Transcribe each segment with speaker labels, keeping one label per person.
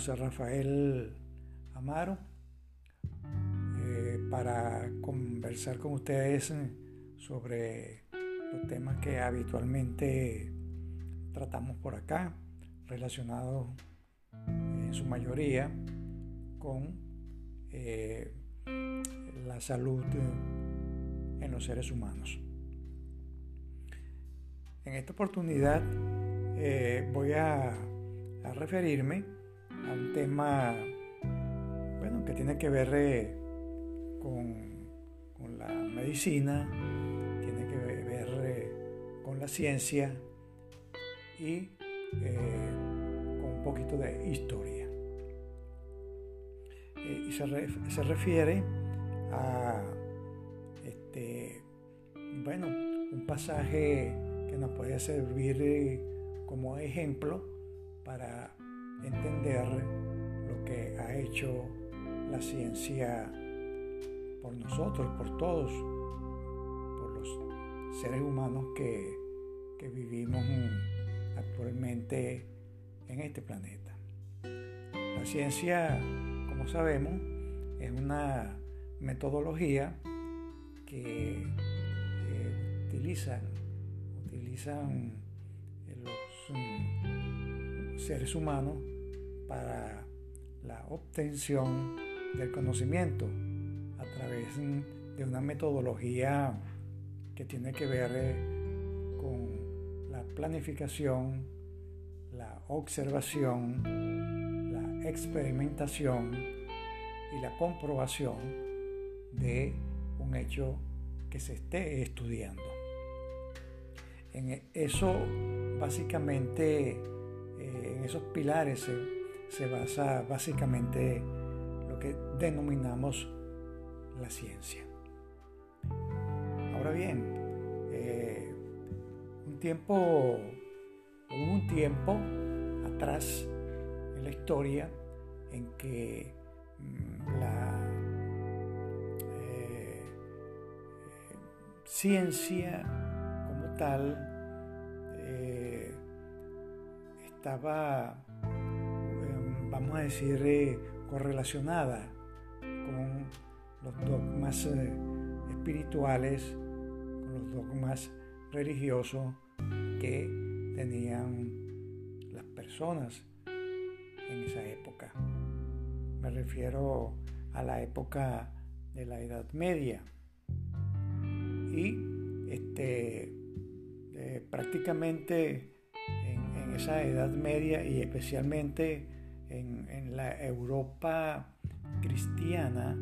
Speaker 1: José Rafael Amaro eh, para conversar con ustedes sobre los temas que habitualmente tratamos por acá, relacionados en su mayoría con eh, la salud en los seres humanos. En esta oportunidad eh, voy a, referirme a un tema bueno, que tiene que ver eh, con, la medicina, tiene que ver eh, con la ciencia y con un poquito de historia. y se, refiere a este, bueno, un pasaje que nos puede servir eh, como ejemplo para entender lo que ha hecho la ciencia por nosotros, por todos, por los seres humanos que, que vivimos actualmente en este planeta. La ciencia, como sabemos, es una metodología que eh, utilizan utilizan los mm, seres humanos para la obtención del conocimiento a través de una metodología que tiene que ver eh, con la planificación, la observación, la experimentación y la comprobación de un hecho que se esté estudiando. En eso, básicamente, eh, en esos pilares se, basa básicamente lo que denominamos la ciencia. Ahora bien, eh, un tiempo, hubo un tiempo atrás en la historia en que mm, la eh, ciencia eh, estaba, vamos a decir, eh, correlacionada con los dogmas eh, espirituales, con los dogmas religiosos que tenían las personas en esa época. Me refiero a la época de la Edad Media. Y este, eh, prácticamente en, esa Edad Media y especialmente en, la Europa cristiana,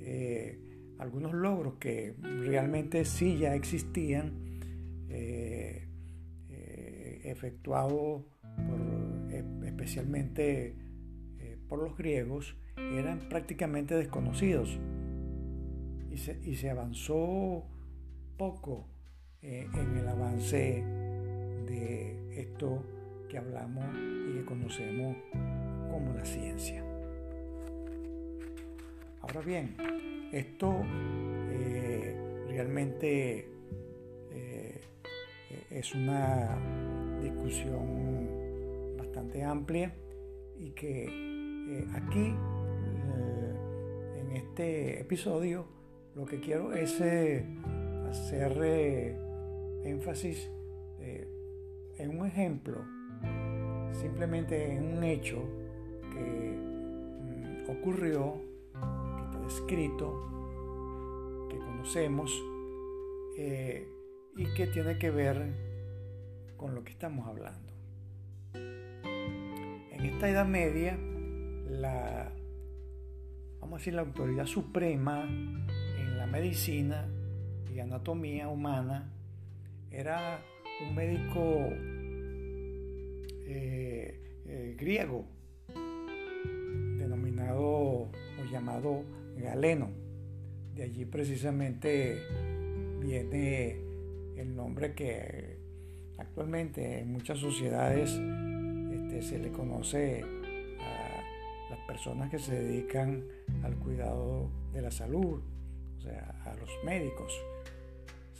Speaker 1: eh, algunos logros que realmente sí ya existían, eh, efectuados especialmente por los griegos, eran prácticamente desconocidos. Y y se avanzó poco eh, en el avance de esto que hablamos y que conocemos como la ciencia. Ahora bien, esto eh, realmente eh, es una discusión bastante amplia y que aquí en este episodio lo que quiero es hacer énfasis eh, en un ejemplo, simplemente en un hecho que mm, ocurrió, que está descrito, que conocemos eh, y que tiene que ver con lo que estamos hablando. En esta Edad Media, la, vamos a decir, la autoridad suprema en la medicina y anatomía humana era un médico eh, eh, griego denominado o llamado Galeno. De allí precisamente viene el nombre que actualmente en muchas sociedades este, se le conoce a las personas que se dedican al cuidado de la salud, o sea, a los médicos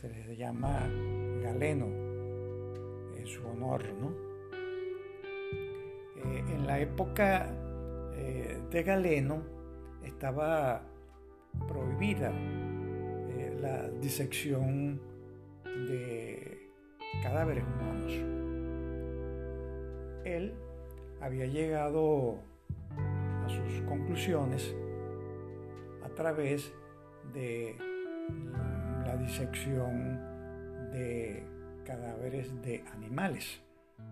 Speaker 1: se les llama galeno. en su honor. ¿no? La época eh, de Galeno estaba prohibida eh, la disección de cadáveres humanos. Él había llegado a sus conclusiones a través de la disección de cadáveres de animales.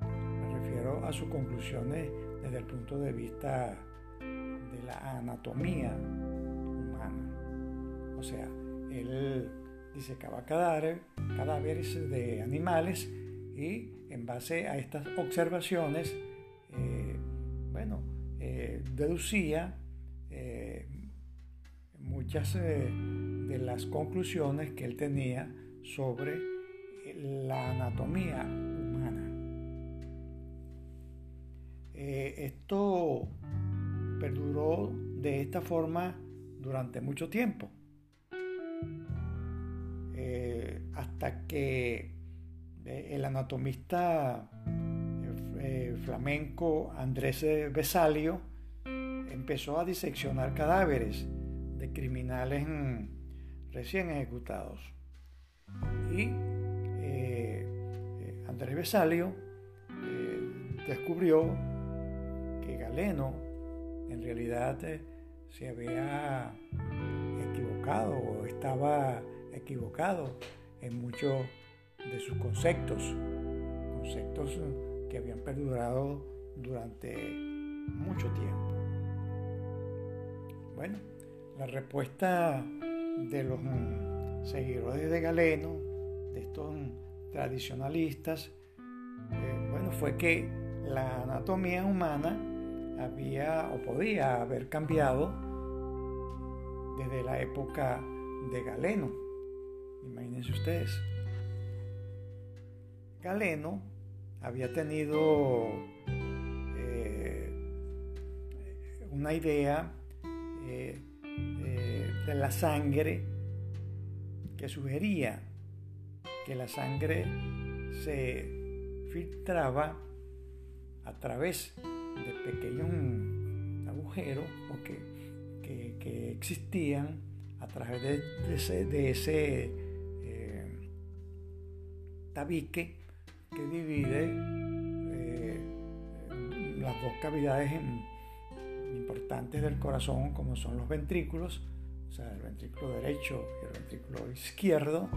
Speaker 1: Me refiero a sus conclusiones desde el punto de vista de la anatomía humana. O sea, él disecaba cadáveres, de animales y en base a estas observaciones, eh, bueno, eh, deducía eh, muchas de las conclusiones que él tenía sobre la anatomía esto perduró de esta forma durante mucho tiempo. hasta que el anatomista eh, flamenco Andrés Besalio empezó a diseccionar cadáveres de criminales recién ejecutados. Y eh, eh, Andrés Besalio descubrió Galeno en realidad se había equivocado o estaba equivocado en muchos de sus conceptos, conceptos que habían perdurado durante mucho tiempo. Bueno, la respuesta de los seguidores de Galeno, de estos tradicionalistas, eh, bueno, fue que la anatomía humana había o podía haber cambiado desde la época de Galeno. Imagínense ustedes. Galeno había tenido eh, una idea eh, eh, de la sangre que sugería que la sangre se filtraba a través de pequeños agujeros que, existían a través de ese tabique que divide eh, las dos cavidades importantes del corazón, como son los ventrículos, o sea, el ventrículo derecho y el ventrículo izquierdo.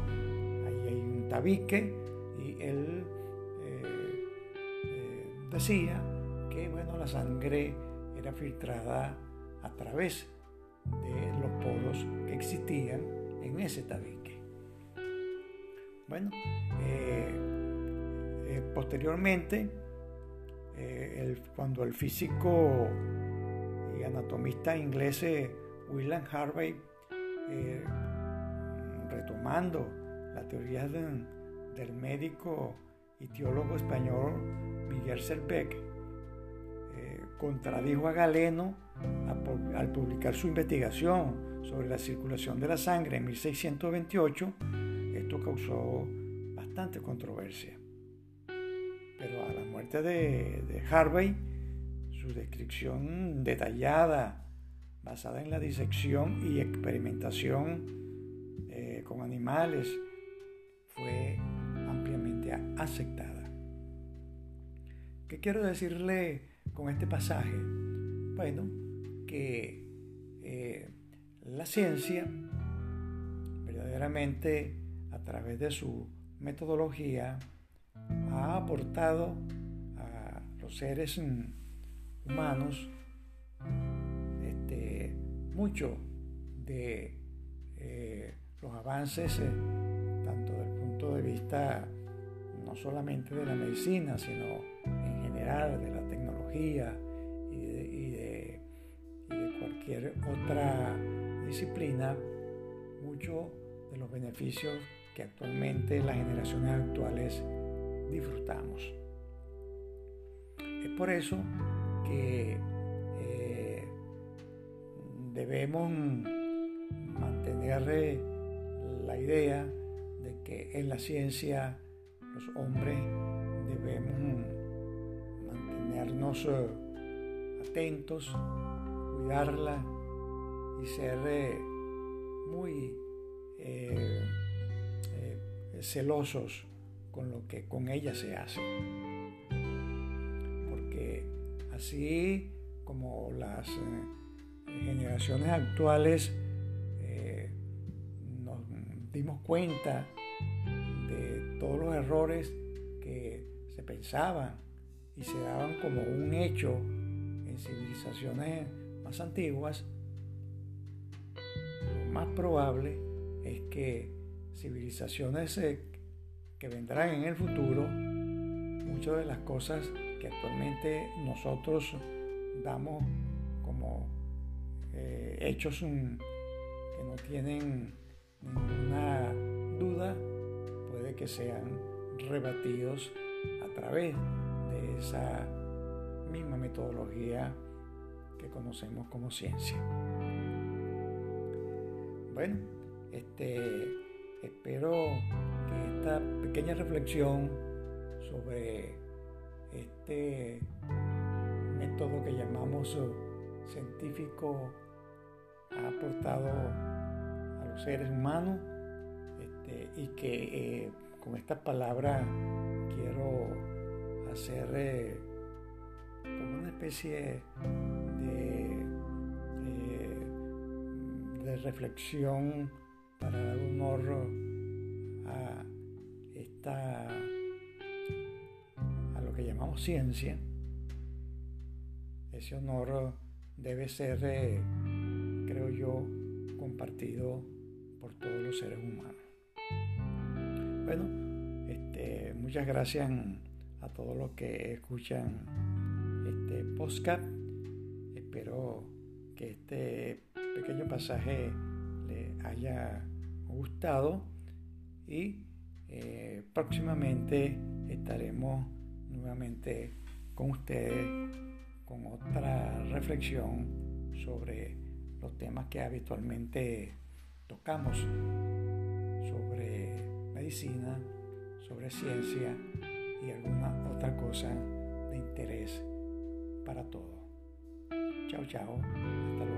Speaker 1: Ahí hay un tabique y él eh, eh, decía que bueno, la sangre era filtrada a través de los poros que existían en ese tabique. Bueno, eh, posteriormente, eh, cuando el físico y anatomista inglés eh, William Harvey, retomando la teoría del médico y teólogo español Miguel Serbeck, contradijo a Galeno al publicar su investigación sobre la circulación de la sangre en 1628, esto causó bastante controversia. Pero a la muerte de, Harvey, su descripción detallada, basada en la disección y experimentación eh, con animales, fue ampliamente aceptada. ¿Qué quiero decirle con este pasaje? Bueno, que eh, la ciencia verdaderamente a través de su metodología ha aportado a los seres humanos este, mucho de eh, los avances, eh, tanto desde el punto de vista no solamente de la medicina, sino en general de la tecnología y de, cualquier otra disciplina, mucho de los beneficios que actualmente las generaciones actuales disfrutamos. Es por eso que eh, debemos mantener la idea de que en la ciencia los hombres debemos mantenernos eh, atentos, cuidarla y ser eh, muy eh, celosos con lo que con ella se hace. Porque así como las generaciones actuales nos dimos cuenta de todos los errores que se pensaban y se daban como un hecho en civilizaciones más antiguas, lo más probable es que civilizaciones que vendrán en el futuro, muchas de las cosas que actualmente nosotros damos como eh, hechos que no tienen ninguna duda, puede que sean rebatidos a través de esa misma metodología que conocemos como ciencia. Bueno, este, espero que esta pequeña reflexión sobre este método que llamamos científico ha aportado a los seres humanos este, y que eh, con esta palabra quiero hacer eh, como una especie de, de, reflexión para dar honor a esta a lo que llamamos ciencia. Ese honor debe ser eh, creo yo compartido por todos los seres humanos. Bueno, este, muchas gracias a todos los que escuchan este podcast. Espero que este pequeño pasaje les haya gustado y eh, próximamente estaremos nuevamente con ustedes con otra reflexión sobre los temas que habitualmente tocamos sobre medicina, sobre ciencia y alguna otra cosa de interés para todos. Chao, chao. Hasta.